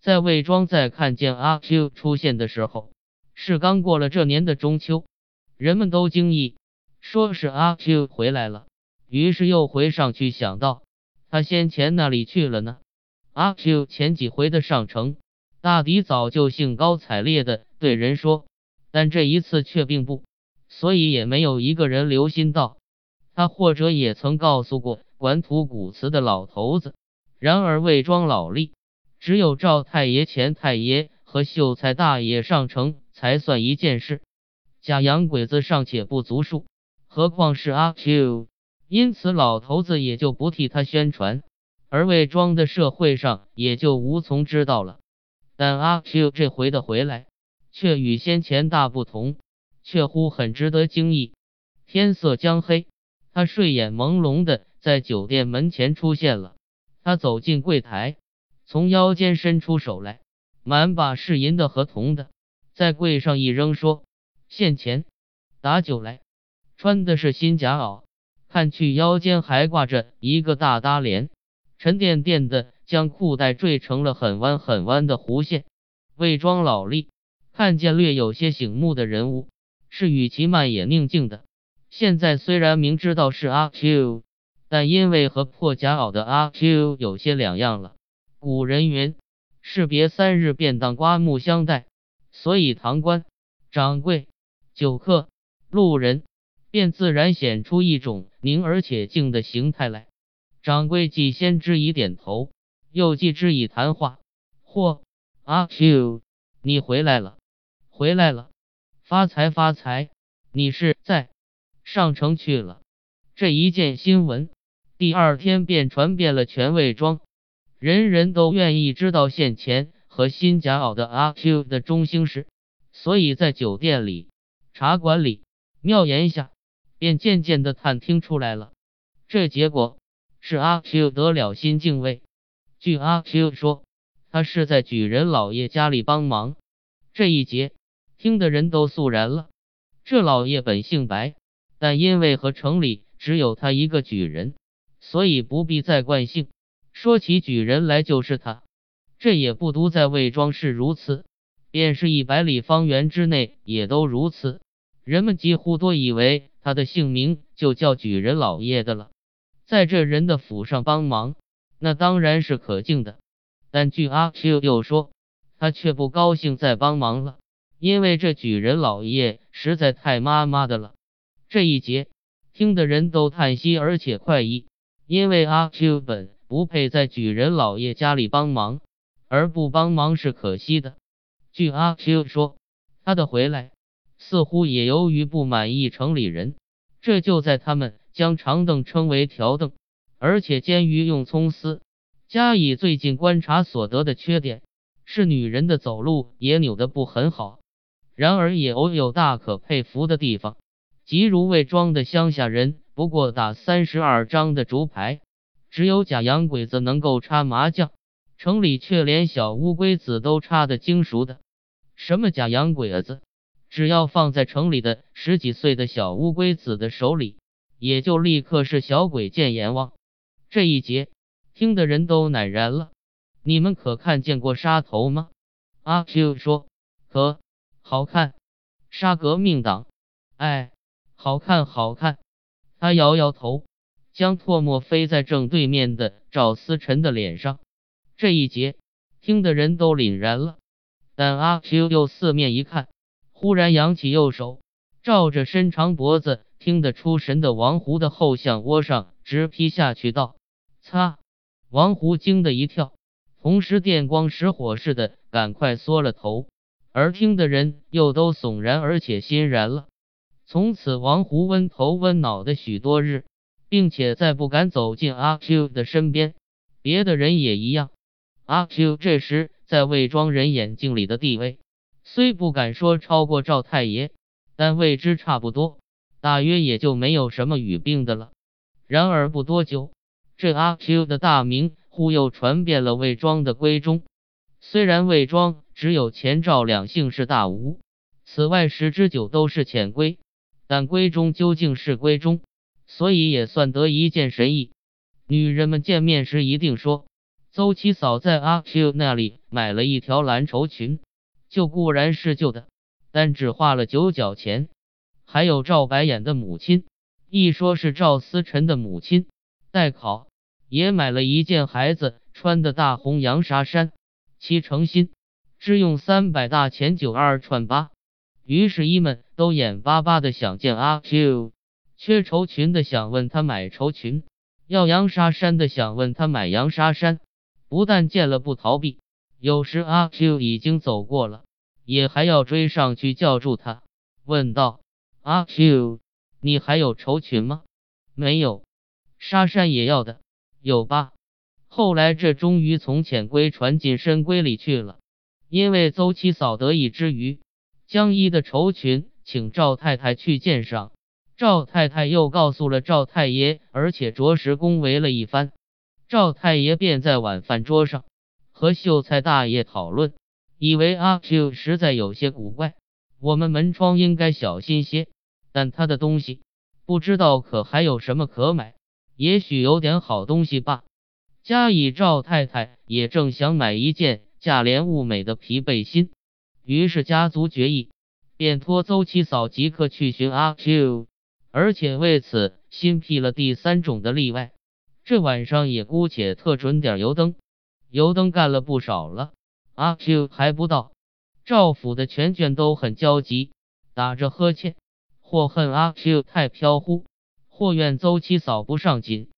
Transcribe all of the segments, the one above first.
在魏庄在看见阿 Q 出现的时候，是刚过了这年的中秋，人们都惊异，说是阿 Q 回来了。于是又回上去想到，他先前那里去了呢？阿 Q 前几回的上城，大抵早就兴高采烈的对人说，但这一次却并不，所以也没有一个人留心到他，或者也曾告诉过管土古祠的老头子。然而魏庄老吏。只有赵太爷、钱太爷和秀才大爷上城才算一件事，假洋鬼子尚且不足数，何况是阿 Q？因此老头子也就不替他宣传，而魏庄的社会上也就无从知道了。但阿 Q 这回的回来，却与先前大不同，却乎很值得惊异。天色将黑，他睡眼朦胧的在酒店门前出现了。他走进柜台。从腰间伸出手来，满把是银的和铜的，在柜上一扔，说：“现钱，打酒来。”穿的是新夹袄，看去腰间还挂着一个大搭帘，沉甸甸的，将裤带缀成了很弯很弯的弧线。魏庄老吏看见略有些醒目的人物，是与其慢也宁静的。现在虽然明知道是阿 Q，但因为和破夹袄的阿 Q 有些两样了。古人云：“士别三日，便当刮目相待。”所以堂官、掌柜、酒客、路人，便自然显出一种宁而且静的形态来。掌柜既先知以点头，又继之以谈话：“嚯，阿 Q，你回来了，回来了，发财发财！你是在上城去了？”这一件新闻，第二天便传遍了全魏庄。人人都愿意知道现钱和新夹袄的阿 Q 的中心事，所以在酒店里、茶馆里、庙檐下，便渐渐的探听出来了。这结果是阿 Q 得了新敬畏。据阿 Q 说，他是在举人老爷家里帮忙。这一节听的人都肃然了。这老爷本姓白，但因为和城里只有他一个举人，所以不必再冠姓。说起举人来，就是他。这也不独在魏庄是如此，便是一百里方圆之内也都如此。人们几乎都以为他的姓名就叫举人老爷的了。在这人的府上帮忙，那当然是可敬的。但据阿 Q 又说，他却不高兴再帮忙了，因为这举人老爷实在太妈妈的了。这一节听的人都叹息，而且快意，因为阿 Q 本。不配在举人老爷家里帮忙，而不帮忙是可惜的。据阿 Q 说，他的回来似乎也由于不满意城里人，这就在他们将长凳称为条凳，而且煎鱼用葱丝。加以最近观察所得的缺点，是女人的走路也扭得不很好。然而也偶有大可佩服的地方，即如魏庄的乡下人，不过打三十二张的竹牌。只有假洋鬼子能够插麻将，城里却连小乌龟子都插得精熟的。什么假洋鬼子？只要放在城里的十几岁的小乌龟子的手里，也就立刻是小鬼见阎王。这一节听的人都赧然了。你们可看见过杀头吗？阿 Q 说：可，好看。杀革命党？哎，好看，好看。他摇摇头。将唾沫飞在正对面的赵思辰的脸上，这一节听的人都凛然了。但阿 Q 又四面一看，忽然扬起右手，照着伸长脖子听得出神的王胡的后项窝上直劈下去，道：“擦！”王胡惊得一跳，同时电光石火似的赶快缩了头，而听的人又都悚然而且欣然了。从此，王胡温头温脑的许多日。并且再不敢走进阿 Q 的身边，别的人也一样。阿 Q 这时在魏庄人眼睛里的地位，虽不敢说超过赵太爷，但位之差不多，大约也就没有什么语病的了。然而不多久，这阿 Q 的大名忽又传遍了魏庄的闺中。虽然魏庄只有前赵两姓氏大吴，此外十之九都是浅闺，但闺中究竟是闺中。所以也算得一件神意。女人们见面时一定说：“邹七嫂在阿 Q 那里买了一条蓝绸裙，旧固然是旧的，但只花了九角钱。还有赵白眼的母亲，一说是赵思辰的母亲，代考也买了一件孩子穿的大红洋纱衫，七成新，只用三百大钱九二串八。于是，姨们都眼巴巴的想见阿 Q，缺绸裙的想问他买绸裙，要羊纱衫的想问他买羊纱衫。不但见了不逃避，有时阿 Q 已经走过了，也还要追上去叫住他，问道：“阿 Q，你还有绸裙吗？”“没有。”“纱衫也要的？”“有吧。”后来这终于从潜规传进深规里去了，因为邹七嫂得意之余。江一的绸裙，请赵太太去鉴赏。赵太太又告诉了赵太爷，而且着实恭维了一番。赵太爷便在晚饭桌上和秀才大爷讨论，以为阿 Q 实在有些古怪，我们门窗应该小心些。但他的东西不知道可还有什么可买，也许有点好东西吧。加以赵太太也正想买一件价廉物美的皮背心。于是家族决议，便托邹七嫂即刻去寻阿 Q，而且为此新辟了第三种的例外。这晚上也姑且特准点油灯，油灯干了不少了，阿 Q 还不到。赵府的全眷都很焦急，打着呵欠，或恨阿 Q 太飘忽，或怨邹七嫂不上进。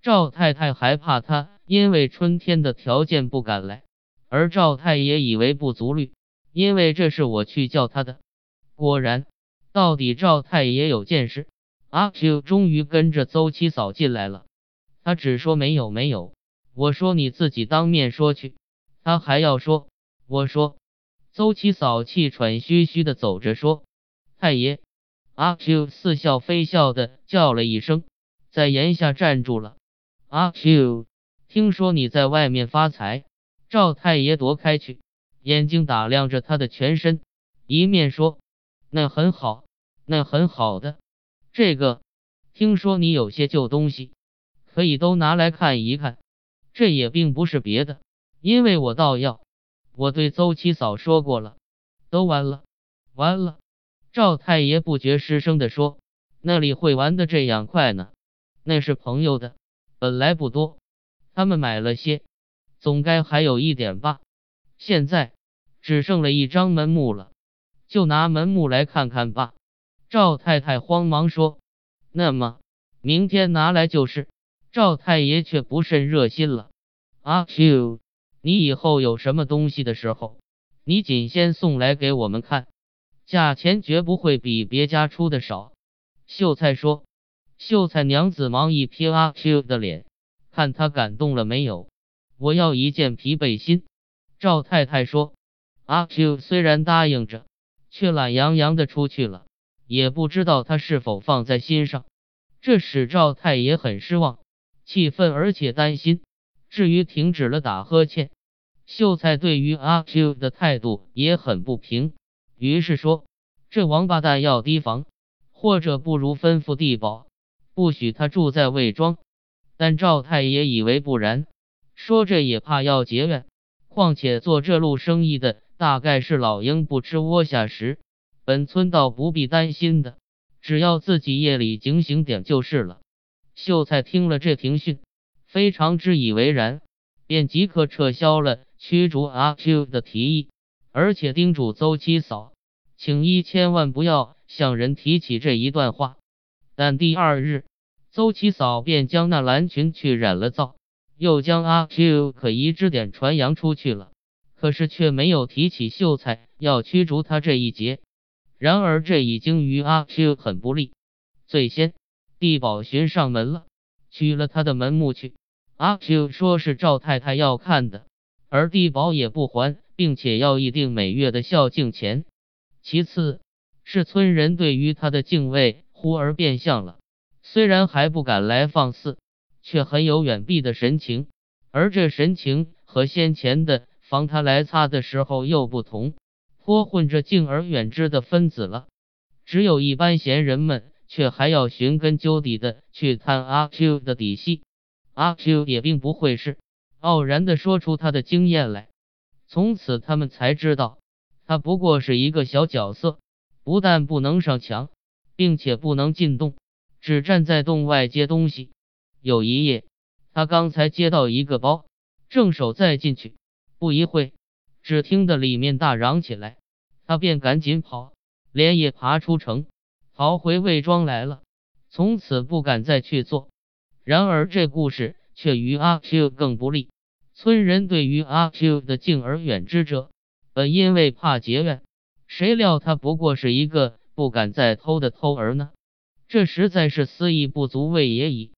赵太太还怕他因为春天的条件不敢来，而赵太爷以为不足虑。因为这是我去叫他的，果然，到底赵太爷有件事。阿 Q 终于跟着邹七嫂进来了，他只说没有没有。我说你自己当面说去。他还要说，我说。邹七嫂气喘吁吁的走着说：“太爷。”阿 Q 似笑非笑的叫了一声，在檐下站住了。阿 Q，听说你在外面发财。赵太爷夺开去。眼睛打量着他的全身，一面说：“那很好，那很好的。这个，听说你有些旧东西，可以都拿来看一看。这也并不是别的，因为我倒要。我对邹七嫂说过了，都完了，完了。”赵太爷不觉失声的说：“那里会玩的这样快呢？那是朋友的，本来不多，他们买了些，总该还有一点吧。现在。”只剩了一张门木了，就拿门木来看看吧。赵太太慌忙说：“那么明天拿来就是。”赵太爷却不甚热心了。阿 Q，你以后有什么东西的时候，你仅先送来给我们看，价钱绝不会比别家出的少。秀才说。秀才娘子忙一瞥阿 Q 的脸，看他感动了没有。我要一件皮背心。赵太太说。阿 Q 虽然答应着，却懒洋洋的出去了，也不知道他是否放在心上。这使赵太爷很失望、气愤，而且担心。至于停止了打呵欠，秀才对于阿 Q 的态度也很不平，于是说：“这王八蛋要提防，或者不如吩咐地保，不许他住在魏庄。”但赵太爷以为不然，说这也怕要结怨，况且做这路生意的。大概是老鹰不吃窝下食，本村倒不必担心的，只要自己夜里警醒点就是了。秀才听了这庭训，非常之以为然，便即刻撤销了驱逐阿 Q 的提议，而且叮嘱邹七嫂，请一千万不要向人提起这一段话。但第二日，邹七嫂便将那蓝裙去染了皂，又将阿 Q 可疑之点传扬出去了。可是却没有提起秀才要驱逐他这一节。然而这已经于阿 Q 很不利。最先，地保寻上门了，取了他的门目去。阿 Q 说是赵太太要看的，而地保也不还，并且要一定每月的孝敬钱。其次，是村人对于他的敬畏忽而变相了，虽然还不敢来放肆，却很有远避的神情。而这神情和先前的。防他来擦的时候又不同，颇混着敬而远之的分子了。只有一般闲人们，却还要寻根究底的去探阿 Q 的底细。阿 Q 也并不会是傲然地说出他的经验来。从此，他们才知道，他不过是一个小角色，不但不能上墙，并且不能进洞，只站在洞外接东西。有一夜，他刚才接到一个包，正手再进去，不一会，只听得里面大嚷起来，他便赶紧跑，连夜爬出城，逃回魏庄来了。从此不敢再去做。然而这故事却于阿 Q 更不利。村人对于阿 Q 的敬而远之者，本因为怕结怨，谁料他不过是一个不敢再偷的偷儿呢？这实在是思意不足畏也已。